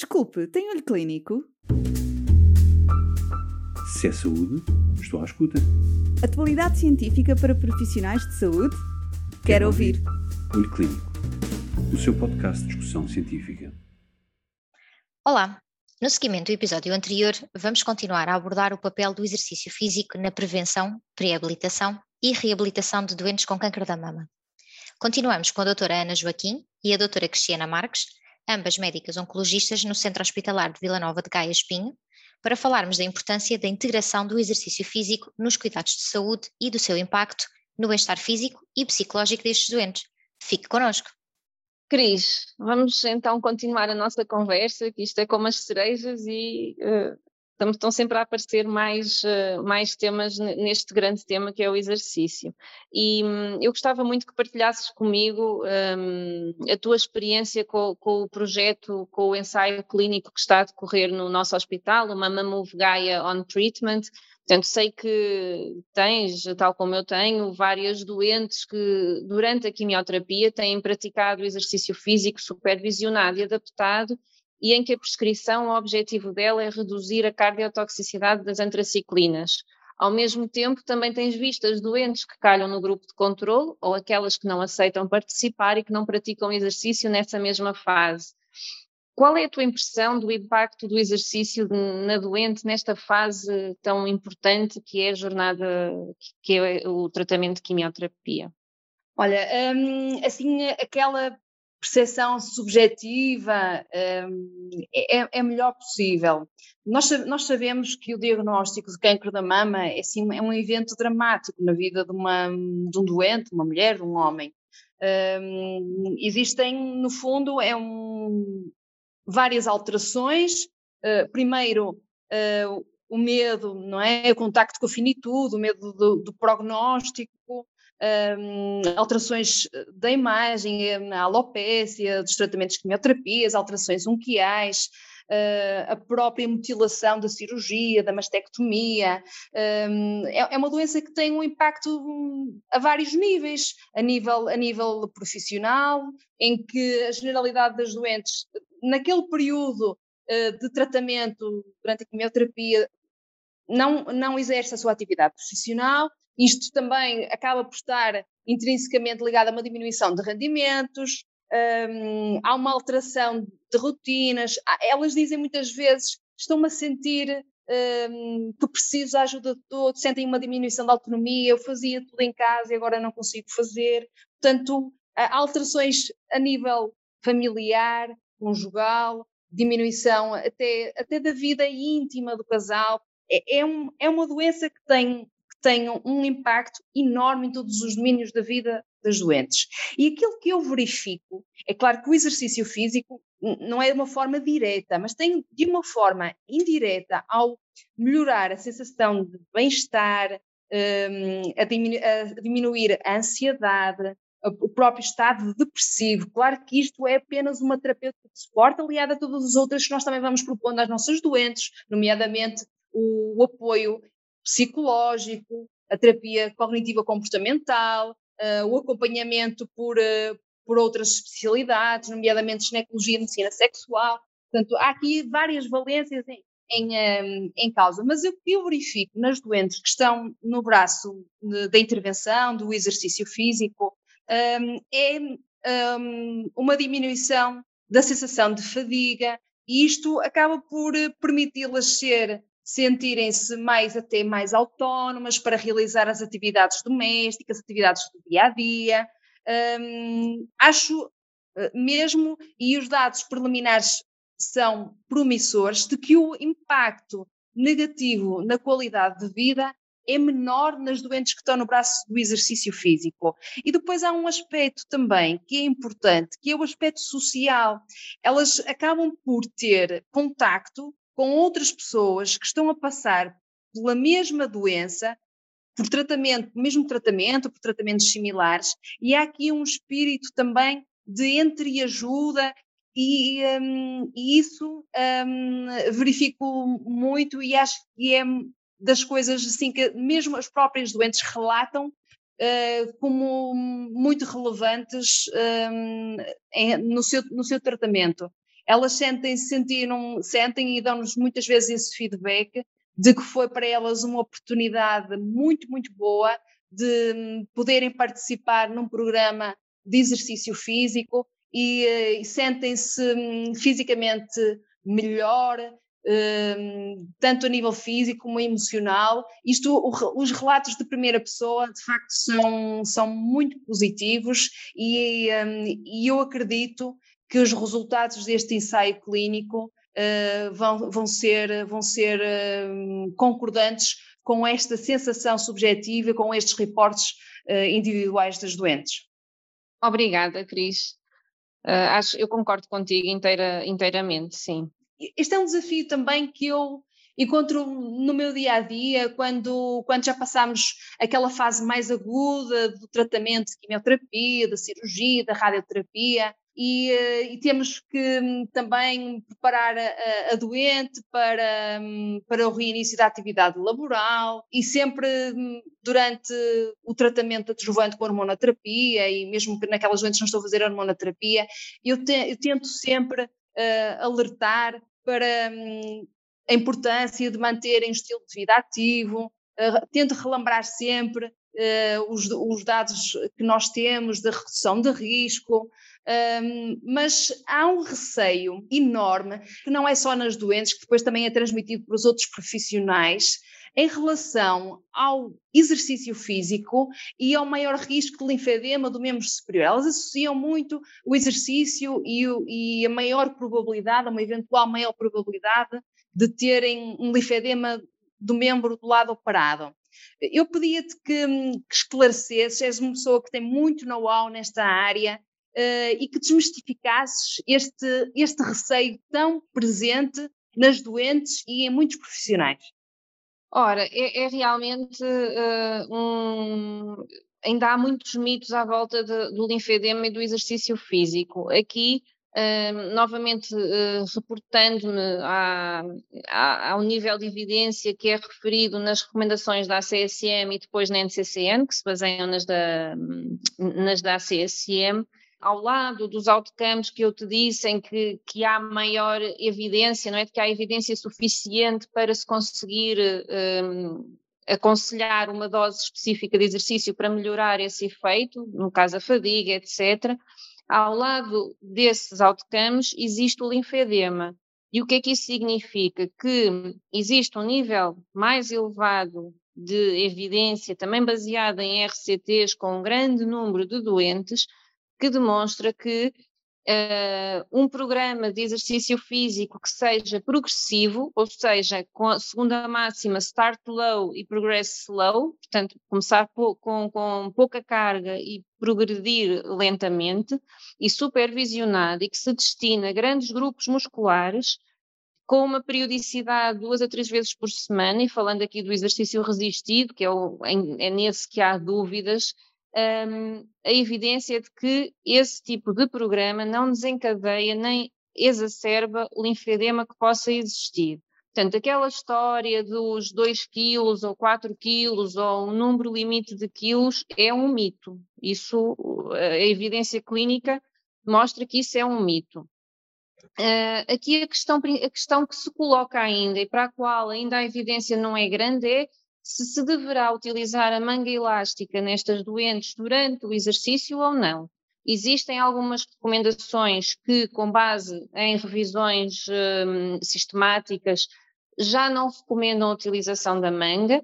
Desculpe, tem olho clínico? Se é saúde, estou à escuta. Atualidade científica para profissionais de saúde? Quero, Quero ouvir. ouvir. Olho Clínico, o seu podcast de discussão científica. Olá, no seguimento do episódio anterior, vamos continuar a abordar o papel do exercício físico na prevenção, pré-habilitação e reabilitação de doentes com câncer da mama. Continuamos com a doutora Ana Joaquim e a doutora Cristiana Marques, ambas médicas oncologistas no Centro Hospitalar de Vila Nova de Gaia Espinho, para falarmos da importância da integração do exercício físico nos cuidados de saúde e do seu impacto no bem-estar físico e psicológico destes doentes. Fique connosco! Cris, vamos então continuar a nossa conversa, que isto é como as cerejas e uh, estão sempre a aparecer mais, uh, mais temas neste grande tema que é o exercício. E um, eu gostava muito que partilhasses comigo um, a tua experiência com, com, o projeto, com o ensaio clínico que está a decorrer no nosso hospital, o Mama Gaia on Treatment, Portanto, sei que tens, tal como eu tenho, várias doentes que durante a quimioterapia têm praticado exercício físico supervisionado e adaptado e em que a prescrição, o objetivo dela é reduzir a cardiotoxicidade das antraciclinas. Ao mesmo tempo, também tens visto as doentes que calham no grupo de controle ou aquelas que não aceitam participar e que não praticam exercício nessa mesma fase. Qual é a tua impressão do impacto do exercício na doente nesta fase tão importante que é a jornada, que é o tratamento de quimioterapia? Olha, hum, assim, aquela percepção subjetiva hum, é, é melhor possível. Nós, nós, sabemos que o diagnóstico de câncer da mama é, assim, é um evento dramático na vida de, uma, de um doente, uma mulher, um homem. Um, existem, no fundo, é um, várias alterações. Uh, primeiro, uh, o medo, não é? O contacto com a finitude, o medo do, do prognóstico, um, alterações da imagem, a alopécia, dos tratamentos de quimioterapias, alterações unquiais, uh, a própria mutilação da cirurgia, da mastectomia. Um, é, é, uma doença que tem um impacto a vários níveis, a nível, a nível profissional, em que a generalidade das doentes naquele período uh, de tratamento durante a quimioterapia não, não exerce a sua atividade profissional. Isto também acaba por estar intrinsecamente ligado a uma diminuição de rendimentos, um, há uma alteração de rotinas. Elas dizem muitas vezes: estou-me a sentir um, que preciso da ajuda de todos, sentem uma diminuição de autonomia. Eu fazia tudo em casa e agora não consigo fazer. Portanto, há alterações a nível familiar, conjugal, diminuição até, até da vida íntima do casal. É, é, um, é uma doença que tem, tem um impacto enorme em todos os domínios da vida das doentes. E aquilo que eu verifico, é claro que o exercício físico não é de uma forma direta, mas tem de uma forma indireta ao melhorar a sensação de bem-estar, um, a, a diminuir a ansiedade, o próprio estado depressivo. Claro que isto é apenas uma terapêutica de suporte aliada a todas as outras que nós também vamos propondo às nossas doentes, nomeadamente o apoio psicológico, a terapia cognitiva comportamental, uh, o acompanhamento por, uh, por outras especialidades, nomeadamente ginecologia e medicina sexual. Portanto, há aqui várias valências em, em, um, eh, em causa, mas o que eu verifico nas doentes que estão no braço da intervenção, do exercício físico, um, é um, uma diminuição da sensação de fadiga, e isto acaba por permiti-las ser sentirem-se mais até mais autónomas para realizar as atividades domésticas, atividades do dia a dia. Um, acho eh, mesmo, e os dados preliminares são promissores, de que o impacto negativo na qualidade de vida é menor nas doentes que estão no braço do exercício físico. E depois há um aspecto também que é importante, que é o aspecto social. Elas acabam por ter contacto com outras pessoas que estão a passar pela mesma doença, por tratamento, mesmo tratamento, por tratamentos similares, e há aqui um espírito também de entreajuda e, um, e isso um, verifico muito e acho que é das coisas assim que mesmo as próprias doentes relatam uh, como muito relevantes um, em, no, seu, no seu tratamento. Elas sentem, sentiram, sentem e dão-nos muitas vezes esse feedback de que foi para elas uma oportunidade muito, muito boa de hum, poderem participar num programa de exercício físico e, eh, e sentem-se hum, fisicamente melhor, um, tanto a nível físico como emocional. Isto, os relatos de primeira pessoa, de facto, são, são muito positivos e, e eu acredito que os resultados deste ensaio clínico uh, vão, vão ser, vão ser uh, concordantes com esta sensação subjetiva, com estes reportes uh, individuais das doentes. Obrigada, Cris. acho, eu concordo contigo inteira, inteiramente, sim este é um desafio também que eu encontro no meu dia a dia, quando, quando já passamos aquela fase mais aguda do tratamento de quimioterapia, da cirurgia, da radioterapia, e, eh, e temos que hum, também preparar a, a, doente para, hum, para o reinício da atividade laboral e sempre hum, durante o tratamento adjuvante com hormonoterapia e mesmo que naquelas doentes não estou a fazer hormonoterapia, eu, te, eu tento sempre uh, alertar para hum, a importância de manterem um estilo de vida ativo, uh, tento relembrar sempre uh, os, os, dados que nós temos da redução de risco, um, mas há um receio enorme, que não é só nas doentes, que depois também é transmitido para os outros profissionais, em relação ao exercício físico e ao maior risco de linfedema do membro superior. Elas associam muito o exercício e, o, e a maior probabilidade, uma eventual maior probabilidade de terem um linfedema do membro do lado operado. Eu pedia-te que, que és uma pessoa que tem muito know-how nesta área, Uh, e que desmistificasses este, este receio tão presente nas doentes e em muitos profissionais. Ora, é, é realmente uh, um. Ainda há muitos mitos à volta de, do linfedema e do exercício físico. Aqui, uh, novamente, uh, reportando-me ao nível de evidência que é referido nas recomendações da ACSM e depois na NCCN, que se baseiam nas da, nas da ACSM, ao lado dos outcomes que eu te disse, em que, que há maior evidência, não é? De que há evidência suficiente para se conseguir um, aconselhar uma dose específica de exercício para melhorar esse efeito, no caso a fadiga, etc. Ao lado desses outcomes existe o linfedema. E o que é que isso significa? Que existe um nível mais elevado de evidência, também baseada em RCTs com um grande número de doentes, que demonstra que uh, um programa de exercício físico que seja progressivo, ou seja, com a segunda máxima start low e progress slow, portanto, começar com, com pouca carga e progredir lentamente, e supervisionado, e que se destina a grandes grupos musculares, com uma periodicidade duas a três vezes por semana, e falando aqui do exercício resistido, que é, o, é nesse que há dúvidas, um, a evidência de que esse tipo de programa não desencadeia nem exacerba o linfedema que possa existir. Portanto, aquela história dos 2 quilos ou 4 quilos ou um número limite de quilos é um mito. Isso, a evidência clínica mostra que isso é um mito. Uh, aqui a questão, a questão que se coloca ainda e para a qual ainda a evidência não é grande é se se deverá utilizar a manga elástica nestas doentes durante o exercício ou não. Existem algumas recomendações que, com base em revisões um, sistemáticas, já não recomendam a utilização da manga.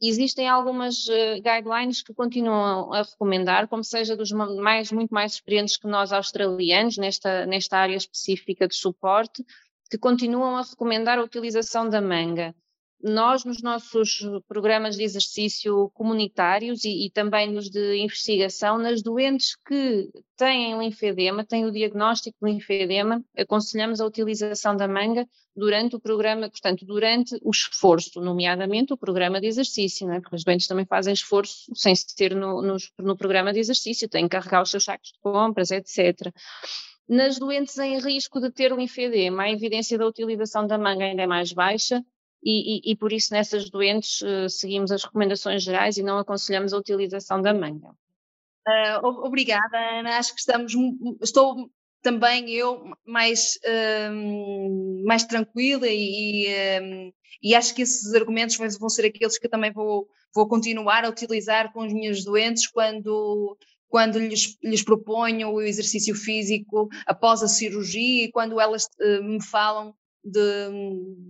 Existem algumas uh, guidelines que continuam a recomendar, como seja dos mais, muito mais experientes que nós australianos, nesta, nesta área específica de suporte, que continuam a recomendar a utilização da manga nós, nos nossos programas de exercício comunitários e, e, também nos de investigação, nas doentes que têm linfedema, têm o diagnóstico de linfedema, aconselhamos a utilização da manga durante o programa, portanto, durante o esforço, nomeadamente o programa de exercício, é? porque as doentes também fazem esforço sem ser no, no, no programa de exercício, têm que carregar os seus sacos de compras, etc. Nas doentes em risco de ter linfedema, a evidência da utilização da manga ainda é mais baixa, e, e, por isso nessas doentes uh, seguimos as recomendações gerais e não aconselhamos a utilização da manga. Uh, obrigada, Ana. Acho que estamos, estou também eu mais, um, mais tranquila e, um, e, acho que esses argumentos vão ser aqueles que também vou, vou continuar a utilizar com os meus doentes quando, quando lhes, lhes proponho o exercício físico após a cirurgia e quando elas uh, me falam de,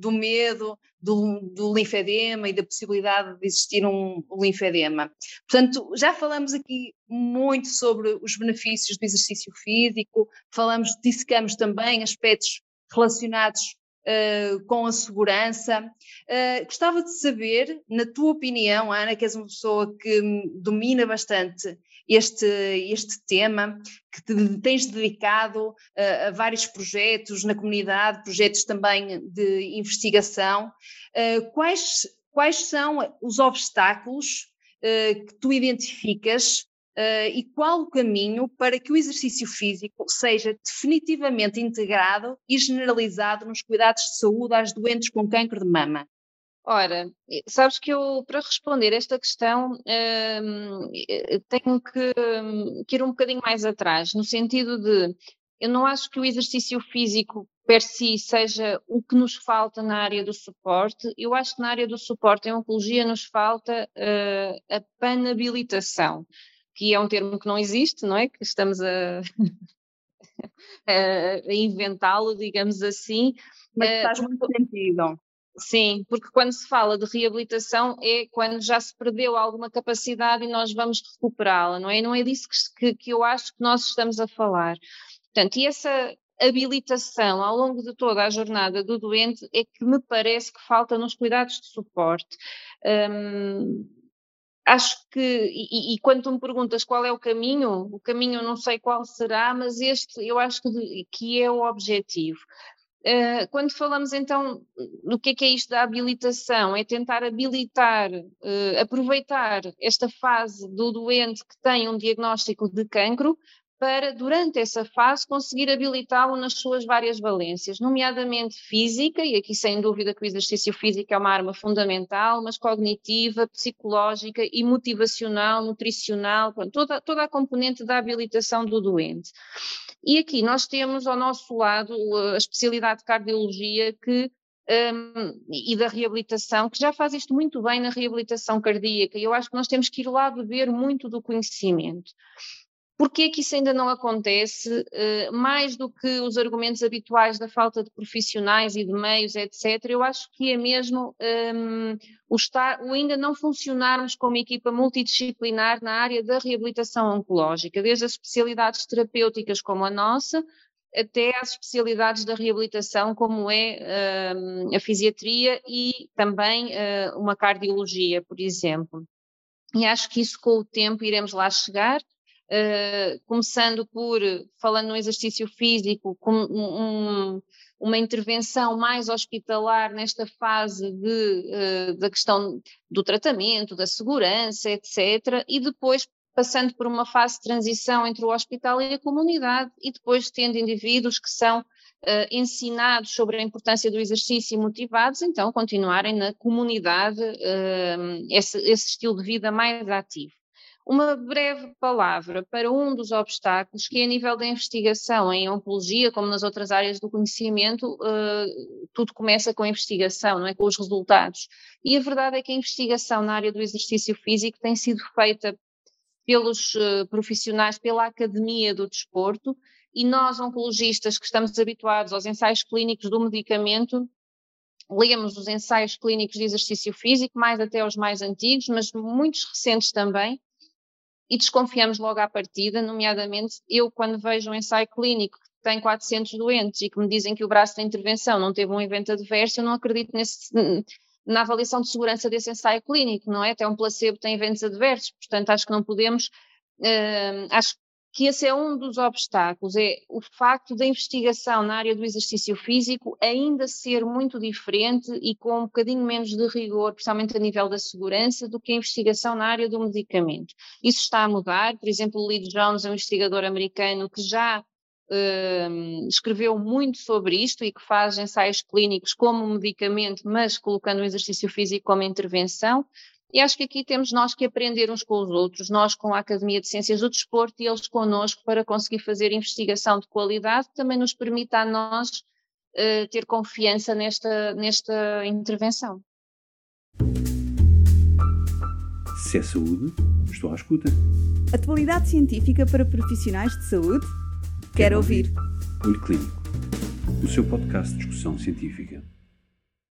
do medo do, do, linfedema e da possibilidade de existir um, linfedema. Portanto, já falamos aqui muito sobre os benefícios do exercício físico, falamos, dissecamos também aspectos relacionados uh, com a segurança. Uh, gostava de saber, na tua opinião, Ana, que és uma pessoa que domina bastante este, este tema, que te tens dedicado uh, a vários projetos na comunidade, projetos também de investigação. Uh, quais, quais são os obstáculos uh, que tu identificas e qual o caminho para que o exercício físico seja definitivamente integrado e generalizado nos cuidados de saúde às doentes com câncer de mama? Ora, sabes que eu, para responder esta questão, hum, tenho que, hum, que, ir um bocadinho mais atrás, no sentido de, eu não acho que o exercício físico per si seja o que nos falta na área do suporte, eu acho que na área do suporte em oncologia nos falta uh, a panabilitação, que é um termo que não existe, não é? Que estamos a, a inventá-lo, digamos assim. Mas faz muito sentido Sim, porque quando se fala de reabilitação é quando já se perdeu alguma capacidade e nós vamos recuperá-la, não é? Não é disso que, que, eu acho que nós estamos a falar. Portanto, e essa habilitação ao longo de toda a jornada do doente é que me parece que falta nos cuidados de suporte. Hum, acho que, e, e, quando tu me perguntas qual é o caminho, o caminho eu não sei qual será, mas este eu acho que, que é o objetivo. Uh, quando falamos então do que é, que é isto da habilitação, é tentar habilitar, uh, aproveitar esta fase do doente que tem um diagnóstico de cancro para, durante essa fase, conseguir habilitá-lo nas suas várias valências, nomeadamente física, e aqui sem dúvida que o exercício físico é uma arma fundamental, mas cognitiva, psicológica e motivacional, nutricional, toda, toda a componente da habilitação do doente. E aqui nós temos ao nosso lado a especialidade de cardiologia que um, e da reabilitação, que já faz isto muito bem na reabilitação cardíaca, e eu acho que nós temos que ir lá beber muito do conhecimento. Porquê que isso ainda não acontece? Uh, mais do que os argumentos habituais da falta de profissionais e de meios, etc., eu acho que é mesmo um, o, estar, o ainda não funcionarmos como equipa multidisciplinar na área da reabilitação oncológica, desde as especialidades terapêuticas como a nossa, até às especialidades da reabilitação, como é um, a fisiatria e também uh, uma cardiologia, por exemplo. E acho que isso com o tempo iremos lá chegar uh, começando por, falando no exercício físico, com um, uma intervenção mais hospitalar nesta fase de, uh, da questão do tratamento, da segurança, etc., e depois passando por uma fase de transição entre o hospital e a comunidade, e depois tendo indivíduos que são Uh, ensinados sobre a importância do exercício e motivados, então continuarem na comunidade esse, esse, estilo de vida mais ativo. Uma breve palavra para um dos obstáculos que, a nível da investigação em oncologia, como nas outras áreas do conhecimento, uh, tudo começa com a investigação, não é? Com os resultados. E a verdade é que a investigação na área do exercício físico tem sido feita pelos uh, profissionais, pela academia do desporto, e nós, oncologistas, que estamos habituados aos ensaios clínicos do medicamento, lemos os ensaios clínicos de exercício físico, mais até os mais antigos, mas muitos recentes também, e desconfiamos logo à partida, nomeadamente eu quando vejo um ensaio clínico que tem 400 doentes e que me dizem que o braço da intervenção não teve um evento adverso, eu não acredito nesse, na avaliação de segurança desse ensaio clínico, não é? Até um placebo tem eventos adversos, portanto acho que não podemos, uh, acho que esse é um dos obstáculos, é o facto da investigação na área do exercício físico ainda ser muito diferente e com um bocadinho menos de rigor, principalmente a nível da segurança, do que a investigação na área do medicamento. Isso está a mudar, por exemplo, o Lee Jones é um investigador americano que já Uh, escreveu muito sobre isto e que faz ensaios clínicos como medicamento, mas colocando o exercício físico como intervenção. E acho que aqui temos nós que aprender uns com os outros, nós com a Academia de Ciências do Desporto e eles connosco para conseguir fazer investigação de qualidade que também nos permita a nós uh, ter confiança nesta, nesta intervenção. Se é saúde, estou à escuta. Atualidade científica para profissionais de saúde? Quero, Quero ouvir. ouvir. Olho Clínico, o seu podcast de discussão científica.